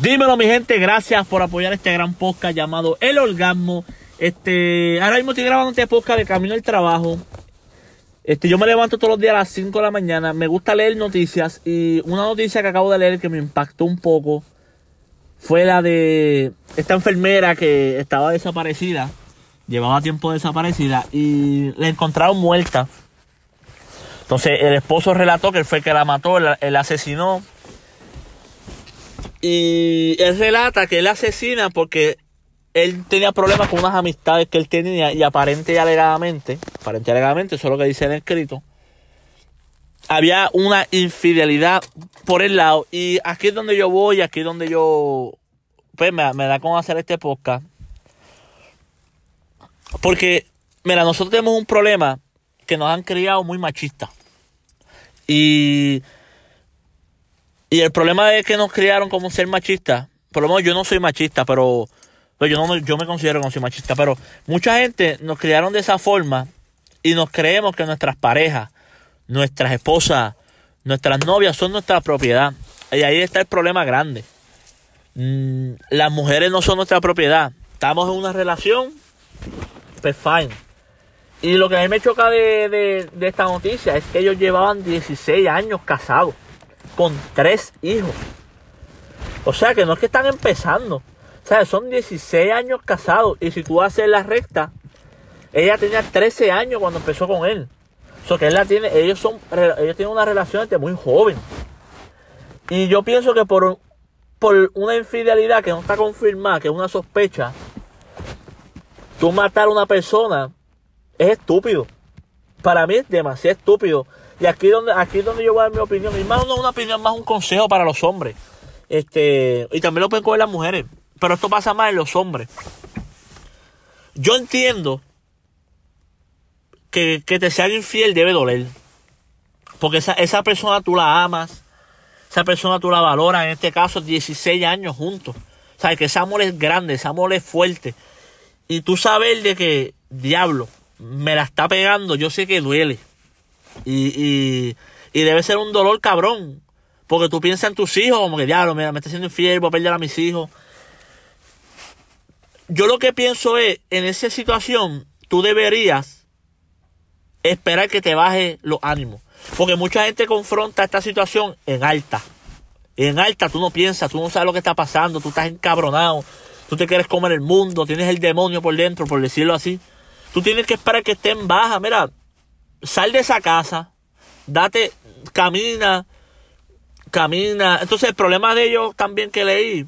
Dímelo mi gente, gracias por apoyar este gran podcast llamado El Orgasmo. Este, ahora mismo estoy grabando este podcast de camino al trabajo. Este, yo me levanto todos los días a las 5 de la mañana. Me gusta leer noticias y una noticia que acabo de leer que me impactó un poco fue la de esta enfermera que estaba desaparecida. Llevaba tiempo desaparecida y la encontraron muerta. Entonces el esposo relató que fue el que la mató, él, asesinó. Y él relata que él asesina porque él tenía problemas con unas amistades que él tenía y aparente y alegadamente, aparente y alegadamente, eso es lo que dice en el escrito, había una infidelidad por el lado. Y aquí es donde yo voy, aquí es donde yo, pues me, da con hacer este podcast. Porque, mira, nosotros tenemos un problema que nos han criado muy machistas. Y, y el problema de que nos criaron como ser machista, por lo menos yo no soy machista, pero, yo, no, yo me considero que no soy machista, pero mucha gente nos criaron de esa forma y nos creemos que nuestras parejas, nuestras esposas, nuestras novias son nuestra propiedad. Y ahí está el problema grande. Mm, las mujeres no son nuestra propiedad. Estamos en una relación, pues fine. Y lo que a mí me choca de, esta noticia es que ellos llevaban 16 años casados, con tres hijos. O sea que no es que están empezando. O sea, son 16 años casados. Y si tú haces la recta, ella tenía 13 años cuando empezó con él. O sea que él la tiene, ellos son, ellos tienen una relación desde muy joven. Y yo pienso que por, por una infidelidad que no está confirmada, que es una sospecha, tú matar a una persona es estúpido. Para mí es demasiado estúpido. Y aquí donde, aquí es donde yo voy a dar mi opinión. Mi hermano no una opinión, más un consejo para los hombres. Este, y también lo pueden coger las mujeres. Pero esto pasa más en los hombres. Yo entiendo que, que te sean infiel debe doler. Porque esa, esa persona tú la amas. Esa persona tú la valoras. En este caso, 16 años juntos. O sea, que ese amor es grande, ese amor es fuerte. Y tú sabes de que, diablo, me la está pegando, yo sé que duele. Y, y, debe ser un dolor cabrón. Porque tú piensas en tus hijos, como que diablo, me, me está haciendo infiel, voy a perder a mis hijos. Yo lo que pienso es, en esa situación, tú deberías esperar que te baje los ánimos. Porque mucha gente confronta esta situación en alta. En alta tú no piensas, tú no sabes lo que está pasando, tú estás encabronado, tú te quieres comer el mundo, tienes el demonio por dentro, por decirlo así. Tú tienes que esperar que estén baja. Mira, sal de esa casa, date, camina, camina. Entonces el problema de ellos también que leí,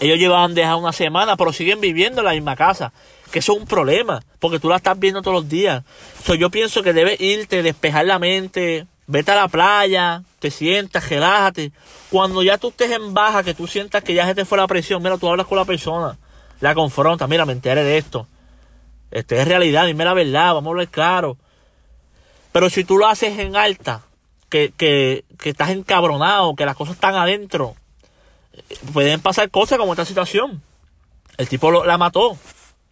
ellos llevaban dejar una semana, pero siguen viviendo en la misma casa. Que eso es un problema, porque tú la estás viendo todos los días. So, yo pienso que debes irte, despejar la mente, vete a la playa, te sientas, relájate. Cuando ya tú estés en baja, que tú sientas que ya se te fue la presión, mira, tú hablas con la persona, la confrontas, mira, me enteré de esto. Este es realidad, dime la verdad, vamos a hablar claro. Pero si tú lo haces en alta, que, que, que estás encabronado, que las cosas están adentro, pueden pasar cosas como esta situación. El tipo la mató,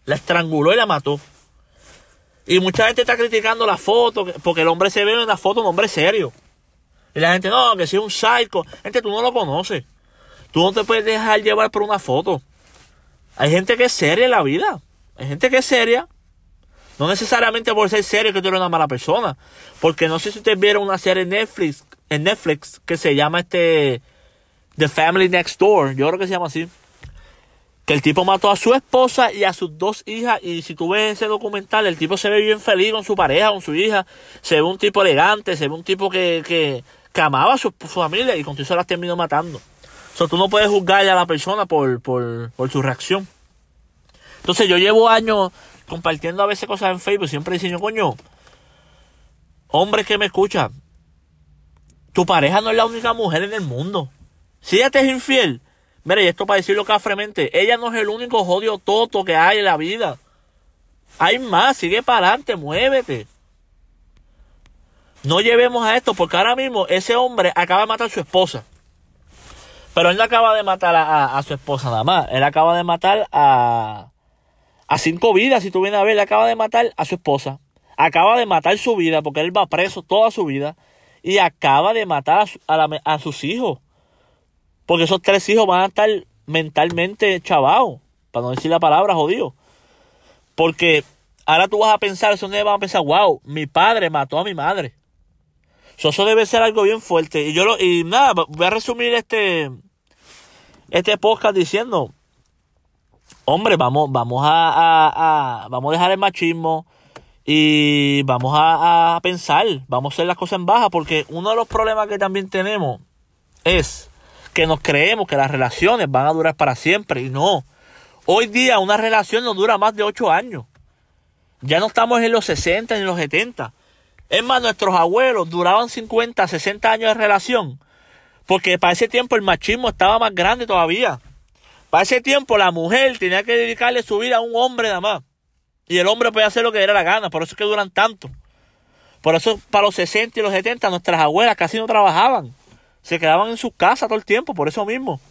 la estranguló y la mató. Y mucha gente está criticando la foto, porque el hombre se ve en la foto un hombre serio. Y la gente, no, que si es un psycho. Gente, tú no lo conoces. Tú no te puedes dejar llevar por una foto. Hay gente que es seria en la vida. Hay gente que es seria. No necesariamente por ser serio que tú eres una mala persona. Porque no sé si ustedes vieron una serie en Netflix, en Netflix que se llama este The Family Next Door. Yo creo que se llama así. Que el tipo mató a su esposa y a sus dos hijas. Y si tú ves ese documental, el tipo se ve bien feliz con su pareja, con su hija. Se ve un tipo elegante, se ve un tipo que, que, amaba a su, familia y con eso las terminó matando. O sea, tú no puedes juzgar a la persona por, por, por su reacción. Entonces yo llevo años compartiendo a veces cosas en Facebook, siempre diciendo, coño, hombres que me escuchan, tu pareja no es la única mujer en el mundo. Si ella te es infiel, mire, y esto para decirlo cafremente, ella no es el único jodido toto que hay en la vida. Hay más, sigue para adelante, muévete. No llevemos a esto, porque ahora mismo ese hombre acaba de matar a su esposa. Pero él no acaba de matar a su esposa nada más. Él acaba de matar a, a cinco vidas, si tú vienes a ver, acaba de matar a su esposa, acaba de matar su vida, porque él va preso toda su vida, y acaba de matar a, sus hijos. Porque esos tres hijos van a estar mentalmente chavados, para no decir la palabra jodido. Porque ahora tú vas a pensar, eso no van a pensar, wow, mi padre mató a mi madre. eso debe ser algo bien fuerte. Y yo lo, y nada, voy a resumir este, este podcast diciendo, hombre, vamos, vamos a, vamos a dejar el machismo y vamos a, a, pensar, vamos a hacer las cosas en baja, porque uno de los problemas que también tenemos es que nos creemos que las relaciones van a durar para siempre y no. Hoy día una relación no dura más de 8 años. Ya no estamos en los 60 ni en los 70. Es más, nuestros abuelos duraban 50, 60 años de relación. Porque para ese tiempo el machismo estaba más grande todavía. Para ese tiempo la mujer tenía que dedicarle su vida a un hombre nada más. Y el hombre podía hacer lo que diera la gana. Por eso es que duran tanto. Por eso para los 60 y los 70 nuestras abuelas casi no trabajaban. Se quedaban en su casa todo el tiempo. Por eso mismo.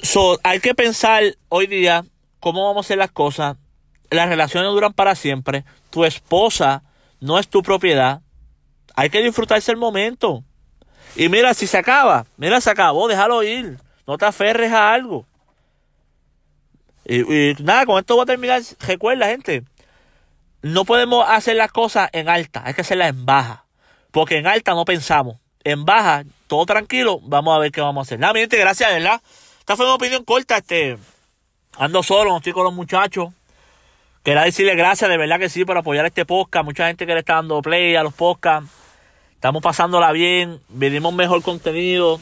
So, hay que pensar hoy día cómo vamos a hacer las cosas. Las relaciones duran para siempre. Tu esposa no es tu propiedad. Hay que disfrutarse el momento. Y mira, si se acaba, mira, se acabó, déjalo ir. No te aferres a algo. Y, nada, con esto voy a terminar. Recuerda, gente, no podemos hacer las cosas en alta, hay que hacerlas en baja. Porque en alta no pensamos. En baja, todo tranquilo, vamos a ver qué vamos a hacer. Nada, mi gente, gracias, ¿verdad? Esta fue una opinión corta, este. Ando solo, no estoy con los muchachos. Quería decirle gracias, de verdad que sí, por apoyar este podcast. Mucha gente que le está dando play a los podcasts. Estamos pasándola bien, venimos mejor contenido.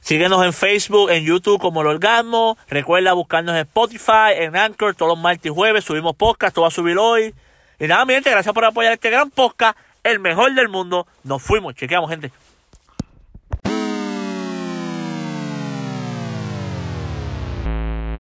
Síguenos en Facebook, en YouTube como El Orgasmo. Recuerda buscarnos en Spotify, en Anchor, todos los martes y jueves. Subimos podcast, todo va a subir hoy. Y nada, mi gente, gracias por apoyar este gran podcast, el mejor del mundo. Nos fuimos, chequeamos, gente.